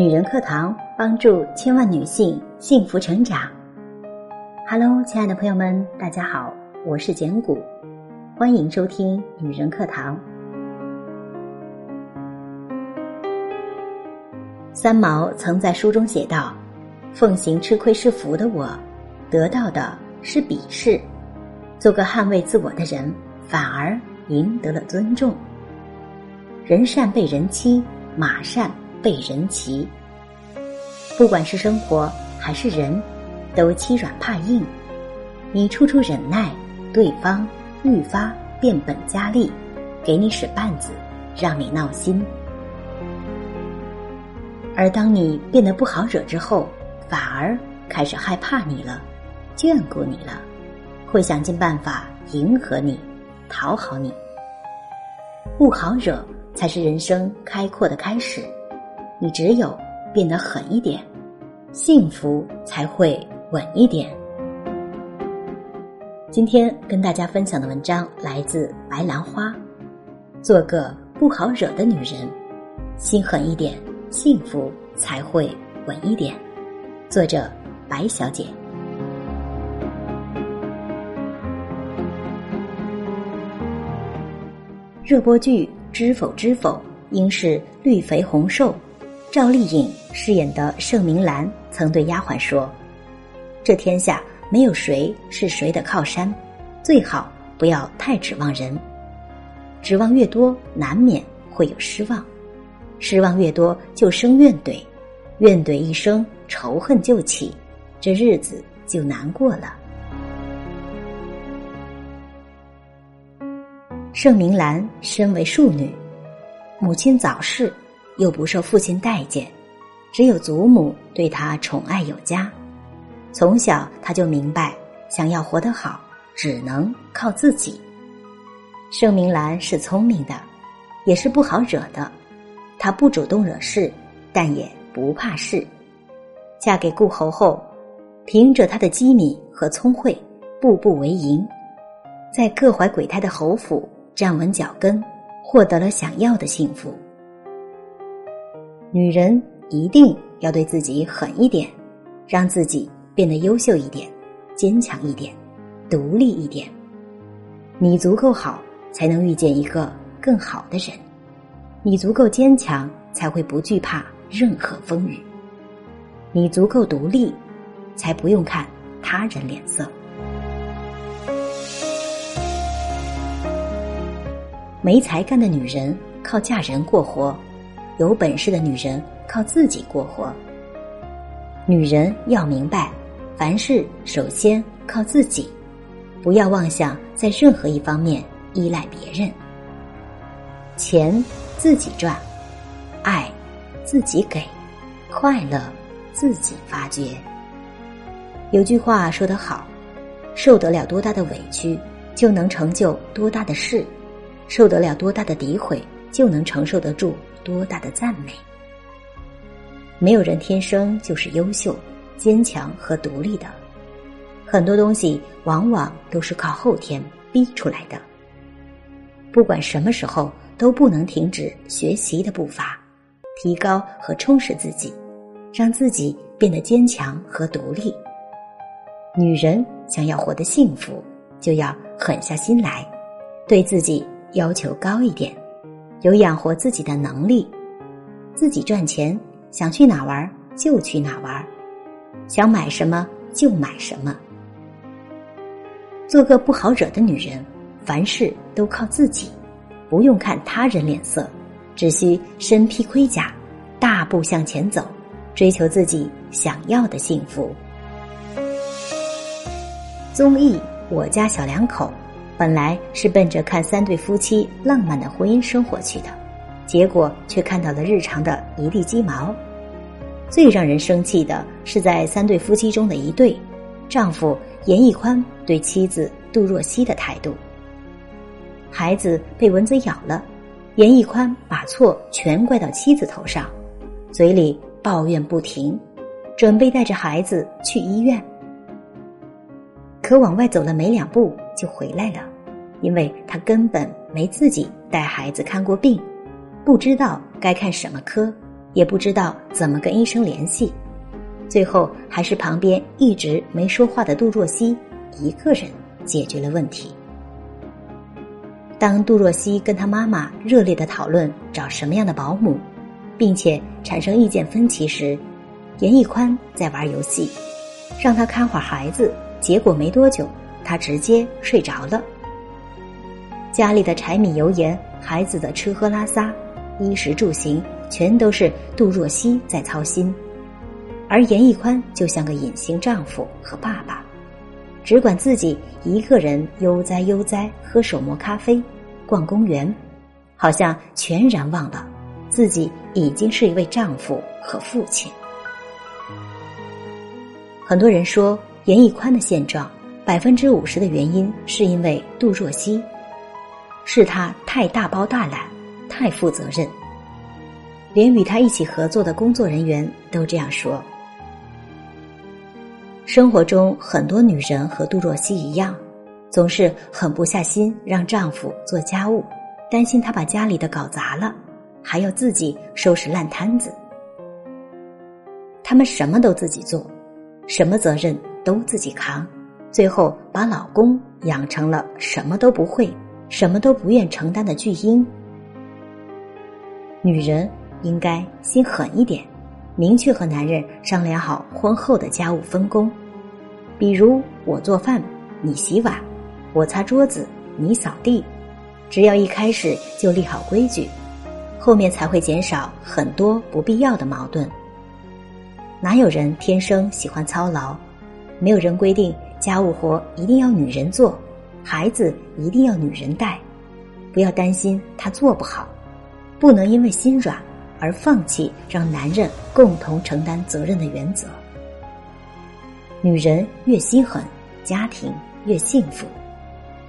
女人课堂帮助千万女性幸福成长。Hello，亲爱的朋友们，大家好，我是简古，欢迎收听女人课堂。三毛曾在书中写道：“奉行吃亏是福的我，得到的是鄙视；做个捍卫自我的人，反而赢得了尊重。人善被人欺，马善。”被人骑，不管是生活还是人，都欺软怕硬。你处处忍耐，对方愈发变本加厉，给你使绊子，让你闹心。而当你变得不好惹之后，反而开始害怕你了，眷顾你了，会想尽办法迎合你，讨好你。不好惹，才是人生开阔的开始。你只有变得狠一点，幸福才会稳一点。今天跟大家分享的文章来自白兰花，做个不好惹的女人，心狠一点，幸福才会稳一点。作者白小姐。热播剧《知否知否》应是绿肥红瘦。赵丽颖饰演的盛明兰曾对丫鬟说：“这天下没有谁是谁的靠山，最好不要太指望人。指望越多，难免会有失望；失望越多，就生怨怼；怨怼一生，仇恨就起，这日子就难过了。”盛明兰身为庶女，母亲早逝。又不受父亲待见，只有祖母对他宠爱有加。从小他就明白，想要活得好，只能靠自己。盛明兰是聪明的，也是不好惹的。她不主动惹事，但也不怕事。嫁给顾侯后，凭着她的机敏和聪慧，步步为营，在各怀鬼胎的侯府站稳脚跟，获得了想要的幸福。女人一定要对自己狠一点，让自己变得优秀一点、坚强一点、独立一点。你足够好，才能遇见一个更好的人；你足够坚强，才会不惧怕任何风雨；你足够独立，才不用看他人脸色。没才干的女人靠嫁人过活。有本事的女人靠自己过活。女人要明白，凡事首先靠自己，不要妄想在任何一方面依赖别人。钱自己赚，爱自己给，快乐自己发掘。有句话说得好：受得了多大的委屈，就能成就多大的事；受得了多大的诋毁，就能承受得住。多大的赞美！没有人天生就是优秀、坚强和独立的，很多东西往往都是靠后天逼出来的。不管什么时候，都不能停止学习的步伐，提高和充实自己，让自己变得坚强和独立。女人想要活得幸福，就要狠下心来，对自己要求高一点。有养活自己的能力，自己赚钱，想去哪玩就去哪玩，想买什么就买什么。做个不好惹的女人，凡事都靠自己，不用看他人脸色，只需身披盔甲，大步向前走，追求自己想要的幸福。综艺《我家小两口》。本来是奔着看三对夫妻浪漫的婚姻生活去的，结果却看到了日常的一地鸡毛。最让人生气的是，在三对夫妻中的一对，丈夫严屹宽对妻子杜若溪的态度。孩子被蚊子咬了，严屹宽把错全怪到妻子头上，嘴里抱怨不停，准备带着孩子去医院。可往外走了没两步就回来了，因为他根本没自己带孩子看过病，不知道该看什么科，也不知道怎么跟医生联系，最后还是旁边一直没说话的杜若溪一个人解决了问题。当杜若溪跟他妈妈热烈的讨论找什么样的保姆，并且产生意见分歧时，严屹宽在玩游戏，让他看会儿孩子，结果没多久，他直接睡着了。家里的柴米油盐，孩子的吃喝拉撒，衣食住行，全都是杜若溪在操心，而严屹宽就像个隐形丈夫和爸爸。只管自己一个人悠哉悠哉喝手磨咖啡，逛公园，好像全然忘了自己已经是一位丈夫和父亲。很多人说严屹宽的现状，百分之五十的原因是因为杜若溪，是他太大包大揽，太负责任。连与他一起合作的工作人员都这样说。生活中很多女人和杜若溪一样，总是狠不下心让丈夫做家务，担心他把家里的搞砸了，还要自己收拾烂摊子。他们什么都自己做，什么责任都自己扛，最后把老公养成了什么都不会、什么都不愿承担的巨婴。女人应该心狠一点。明确和男人商量好婚后的家务分工，比如我做饭，你洗碗；我擦桌子，你扫地。只要一开始就立好规矩，后面才会减少很多不必要的矛盾。哪有人天生喜欢操劳？没有人规定家务活一定要女人做，孩子一定要女人带。不要担心他做不好，不能因为心软。而放弃让男人共同承担责任的原则。女人越心狠，家庭越幸福。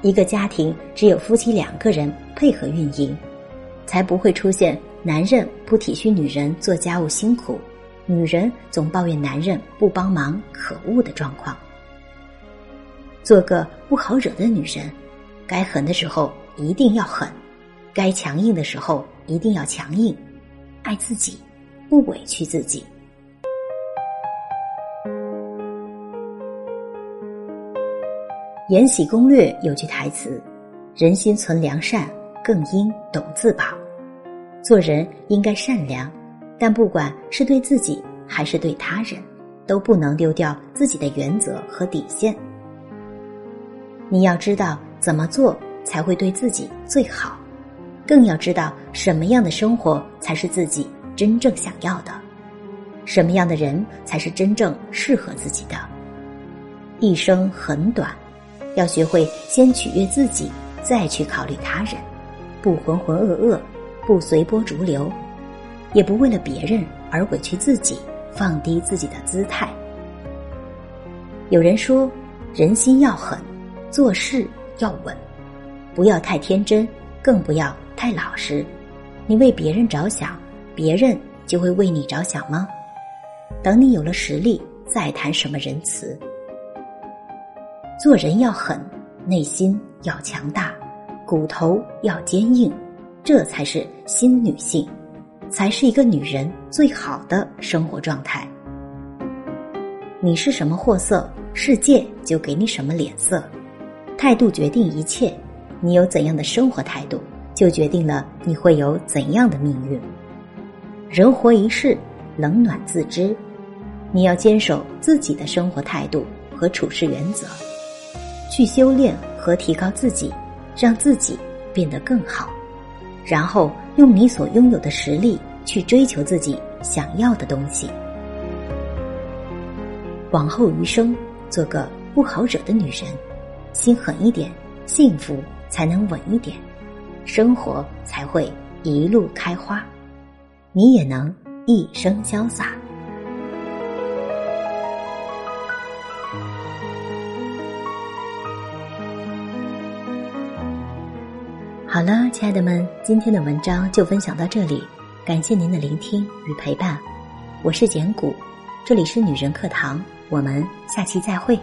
一个家庭只有夫妻两个人配合运营，才不会出现男人不体恤女人做家务辛苦，女人总抱怨男人不帮忙可恶的状况。做个不好惹的女人，该狠的时候一定要狠，该强硬的时候一定要强硬。爱自己，不委屈自己。《延禧攻略》有句台词：“人心存良善，更应懂自保。”做人应该善良，但不管是对自己还是对他人，都不能丢掉自己的原则和底线。你要知道怎么做才会对自己最好。更要知道什么样的生活才是自己真正想要的，什么样的人才是真正适合自己的。一生很短，要学会先取悦自己，再去考虑他人，不浑浑噩噩，不随波逐流，也不为了别人而委屈自己，放低自己的姿态。有人说，人心要狠，做事要稳，不要太天真，更不要。太老实，你为别人着想，别人就会为你着想吗？等你有了实力，再谈什么仁慈。做人要狠，内心要强大，骨头要坚硬，这才是新女性，才是一个女人最好的生活状态。你是什么货色，世界就给你什么脸色。态度决定一切，你有怎样的生活态度？就决定了你会有怎样的命运。人活一世，冷暖自知。你要坚守自己的生活态度和处事原则，去修炼和提高自己，让自己变得更好。然后用你所拥有的实力去追求自己想要的东西。往后余生，做个不好惹的女人，心狠一点，幸福才能稳一点。生活才会一路开花，你也能一生潇洒。好了，亲爱的们，今天的文章就分享到这里，感谢您的聆听与陪伴，我是简古，这里是女人课堂，我们下期再会。